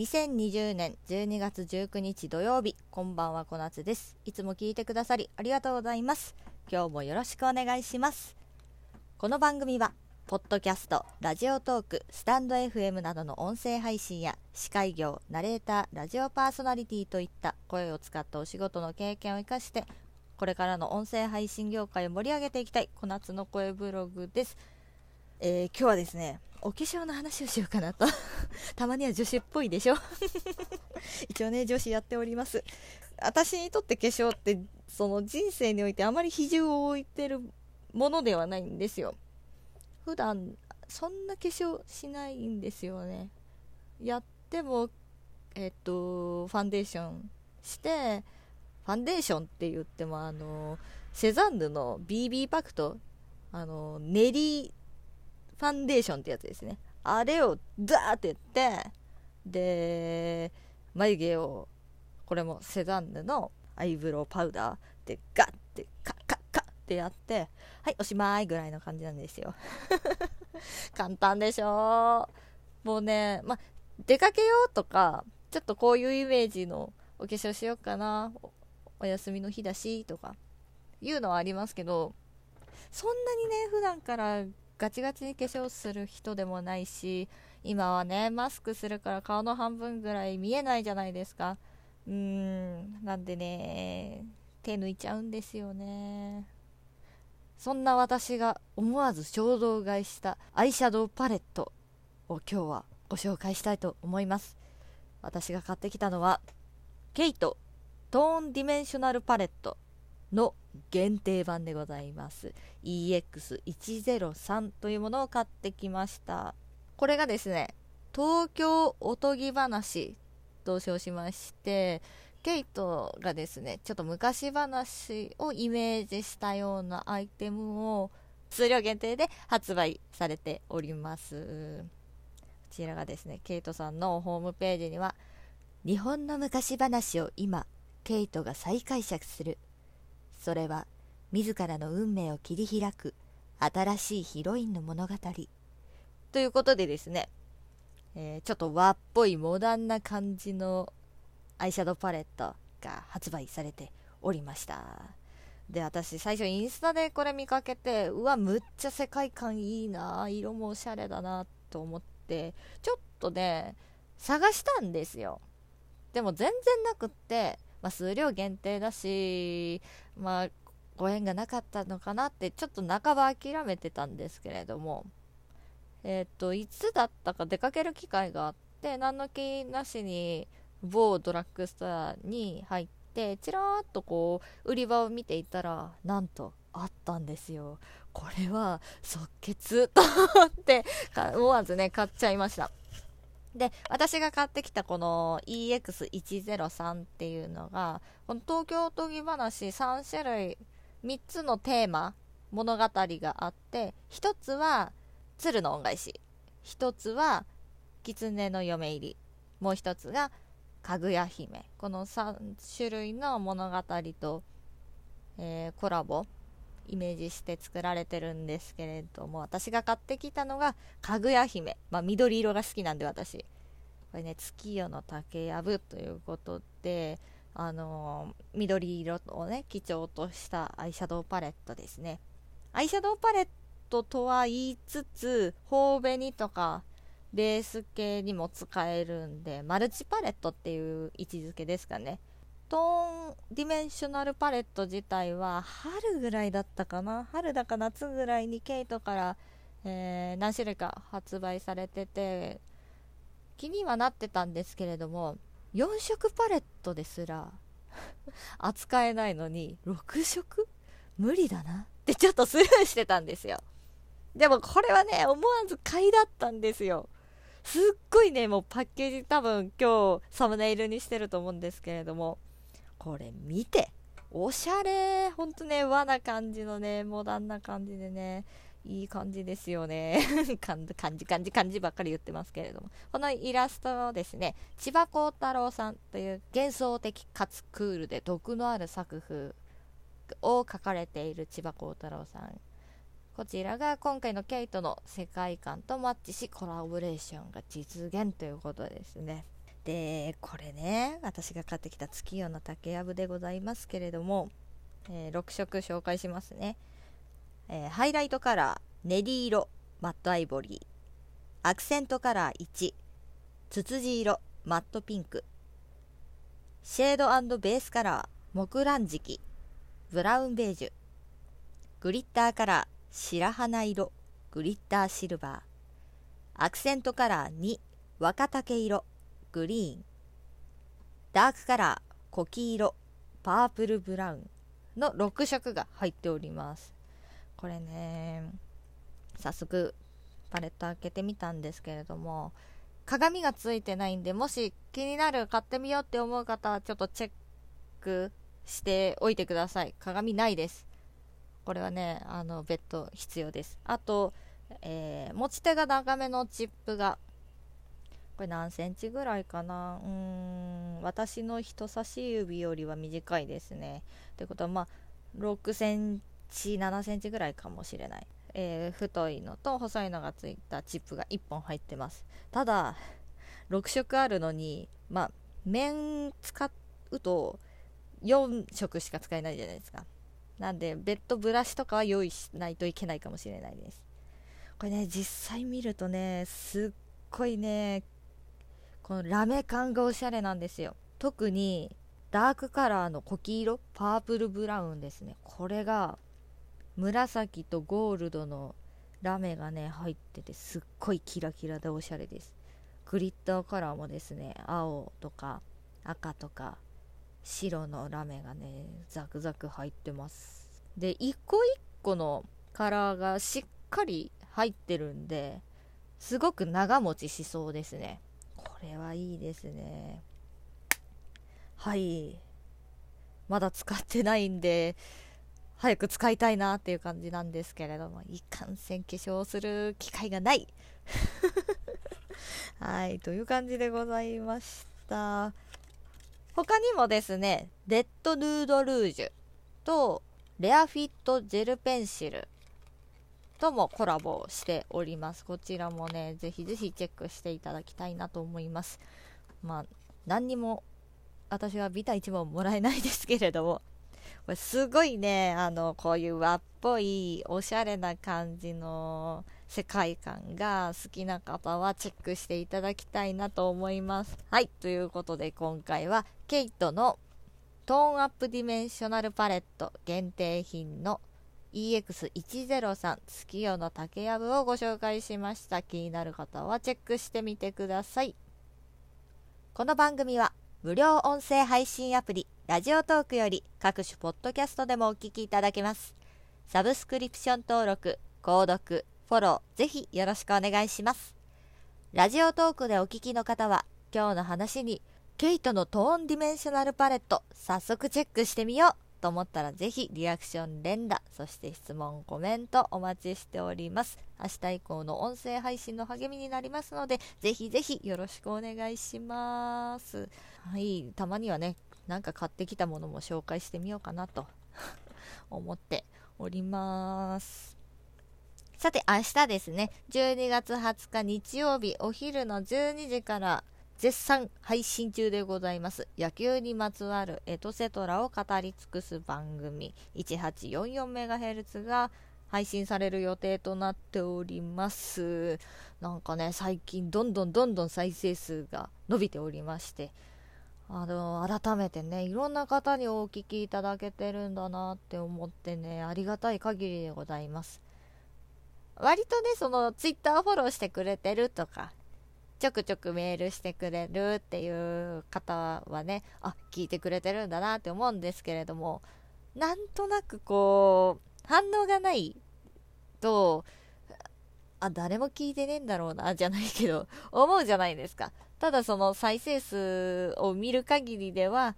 2020年12月19日土曜日こんばんは小夏です。いつも聞いてくださりありがとうございます。今日もよろしくお願いします。この番組はポッドキャストラジオトークスタンド FM などの音声配信や司会業ナレーターラジオパーソナリティといった声を使ったお仕事の経験を生かしてこれからの音声配信業界を盛り上げていきたい小夏の声ブログです、えー、今日はですねお化粧の話をしようかなと。たまには女子っぽいでしょ。一応ね女子やっております。私にとって化粧ってその人生においてあまり比重を置いてるものではないんですよ。普段そんな化粧しないんですよね。やってもえっとファンデーションしてファンデーションって言ってもあのセザンヌの BB パクト。あの練りファンデーションってやつですね。あれをダーってやってで眉毛をこれもセザンヌのアイブロウパウダーでガッてカッカッカッってやってはいおしまいぐらいの感じなんですよ。簡単でしょ？もうねま出かけようとかちょっとこういうイメージのお化粧しようかな。お休みの日だしとかいうのはありますけどそんなにね普段からガチガチに化粧する人でもないし今はねマスクするから顔の半分ぐらい見えないじゃないですか。うーんなんでね手抜いちゃうんですよね。そんな私が思わず衝動買いしたアイシャドウパレットを今日はご紹介したいと思います。私が買ってきたのはケイトトーンディメンショナルパレットの限定版でございます。EX103 というものを買ってきました。これがですね東京おとぎ話と称しましてケイトがですねちょっと昔話をイメージしたようなアイテムを数量限定で発売されております。こちらがですねケイトさんのホームページには日本の昔話を今ケイトが再解釈するそれは自らの運命を切り開く新しいヒロインの物語。ということでですね、えー、ちょっと和っぽいモダンな感じのアイシャドウパレットが発売されておりました。で私最初インスタでこれ見かけてうわむっちゃ世界観いいな色もおしゃれだなと思ってちょっとね探したんですよ。でも全然なくってまあ、数量限定だし、まあ、ご縁がなかったのかなってちょっと半ば諦めてたんですけれども。えっ、ー、といつだったか出かける機会があって何の気なしに某ドラッグストアに入ってちらーっとこう売り場を見ていたらなんとあったんですよ。これは即決と思って思わずね買っちゃいました。で私が買ってきたこの EX103 っていうのがこの東京都議話3種類3つのテーマ物語があって1つは鶴の恩返し。1つは狐の嫁入り。もう1つがかぐや姫。この3種類の物語と、えー、コラボ。イメージして作られてるんですけれども私が買ってきたのがかぐや姫、まあ、緑色が好きなんで私。これね月夜の竹やぶということであのー、緑色をね基調としたアイシャドウパレットですね。アイシャドウパレットとは言いつつ頬紅とかベース系にも使えるんでマルチパレットっていう位置づけですかね。トーンディメンショナルパレット自体は春ぐらいだったかな。春だか夏ぐらいにケイトから、えー、何種類か発売されてて気にはなってたんですけれども4色パレットですら 扱えないのに6色？無理だな。ってちょっとスルーしてたんですよ。でもこれはね思わず買いだったんですよ。すっごいねもうパッケージ多分今日サムネイルにしてると思うんですけれども。これ見て。おしゃれ。ほんとね和な感じのねモダンな感じでねいい感じですよね。感じ感じ感じ感じばっかり言ってますけれども。このイラストをですね。千葉幸太郎さんという幻想的かつクールで毒のある作風を描かれている千葉幸太郎さん。こちらが今回のケイトの世界観とマッチしコラボレーションが実現ということですね。でこれね私が買ってきた月夜の竹やぶでございますけれども、えー、6色紹介しますね、えー、ハイライトカラーネリ色マットアイボリー。アクセントカラー1ツツジ色マットピンク。シェードベースカラー木蘭敷ブラウンベージュ。グリッターカラー白花色グリッターシルバー。アクセントカラー2若竹色グリーンダークカラーコキ色パープルブラウンの6色が入っております。これね早速パレット開けてみたんですけれども鏡がついてないんでもし気になる買ってみようって思う方はちょっとチェックしておいてください。鏡ないです。これはねあの別途必要です。あと、えー、持ち手が長めのチップがこれ何センチぐらいかな。うーん。私の人差し指よりは短いですね。ってことはまあ6センチ7センチぐらいかもしれない、えー、太いのと細いのがついたチップが1本入ってます。ただ6色あるのにまあ面使うと4色しか使えないじゃないですか。なんでベッドブラシとかは用意しないといけないかもしれないです。これね実際見るとねすっごいねこのラメ感がおしゃれなんですよ。特にダークカラーのコキ色パープルブラウンですね。これが紫とゴールドのラメがね入っててすっごいキラキラでおしゃれです。グリッターカラーもですね青とか赤とか白のラメがねザクザク入ってます。で一個一個のカラーがしっかり入ってるんですごく長持ちしそうですね。れはいいですね。はい。まだ使ってないんで早く使いたいなっていう感じなんですけれどもいかんせん化粧する機会がない。はいという感じでございました。他にもですねレッドヌードルージュとレアフィットジェルペンシル。ともコラボしております。こちらもね、ぜひぜひチェックしていただきたいなと思います。まあ、何にも私はビタ1文もらえないですけれども、これすごいね、あの、こういう和っぽい、おしゃれな感じの世界観が好きな方はチェックしていただきたいなと思います。はい、ということで今回はケイトのトーンアップディメンショナルパレット限定品の EX103 月夜の竹やぶをご紹介しました。気になる方はチェックしてみてください。この番組は無料音声配信アプリラジオトークより各種ポッドキャストでもお聞きいただけます。サブスクリプション登録購読フォローぜひよろしくお願いします。ラジオトークでお聞きの方は今日の話にケイトのトーンディメンショナルパレット早速チェックしてみよう。と思ったらぜひリアクション連打そして質問コメントお待ちしております。明日以降の音声配信の励みになりますのでぜひぜひよろしくお願いします。はいたまにはねなんか買ってきたものも紹介してみようかなと 思っております。さて明日ですね。12月20日日曜日お昼の12時から絶賛配信中でございます。野球にまつわるエトセトラを語り尽くす番組。1844MHz が配信される予定となっております。なんかね最近どんどんどんどん再生数が伸びておりまして。あの改めてねいろんな方にお聞きいただけてるんだなって思ってねありがたい限りでございます。割とねそのツイッターフォローしてくれてるとかちょくちょくメールしてくれるっていう方はねあ聞いてくれてるんだなって思うんですけれどもなんとなくこう反応がないとあ誰も聞いてねえんだろうなじゃないけど思うじゃないですか。ただその再生数を見る限りでは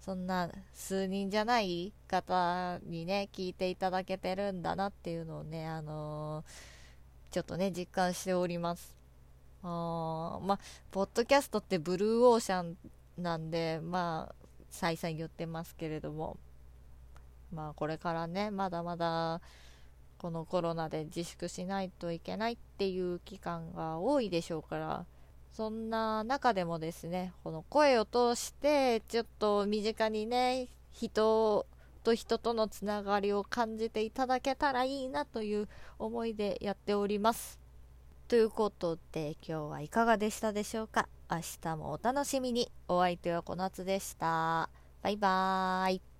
そんな数人じゃない方にね聞いていただけてるんだなっていうのをねあのー、ちょっとね実感しております。あまあ、ポッドキャストってブルーオーシャンなんで、まあ、再三言ってますけれども、まあ、これからね、まだまだ、このコロナで自粛しないといけないっていう期間が多いでしょうから、そんな中でもですねこの声を通してちょっと身近にね人と人とのつながりを感じていただけたらいいなという思いでやっております。ということで今日はいかがでしたでしょうか？明日もお楽しみに。お相手は小夏でした。バイバーイ。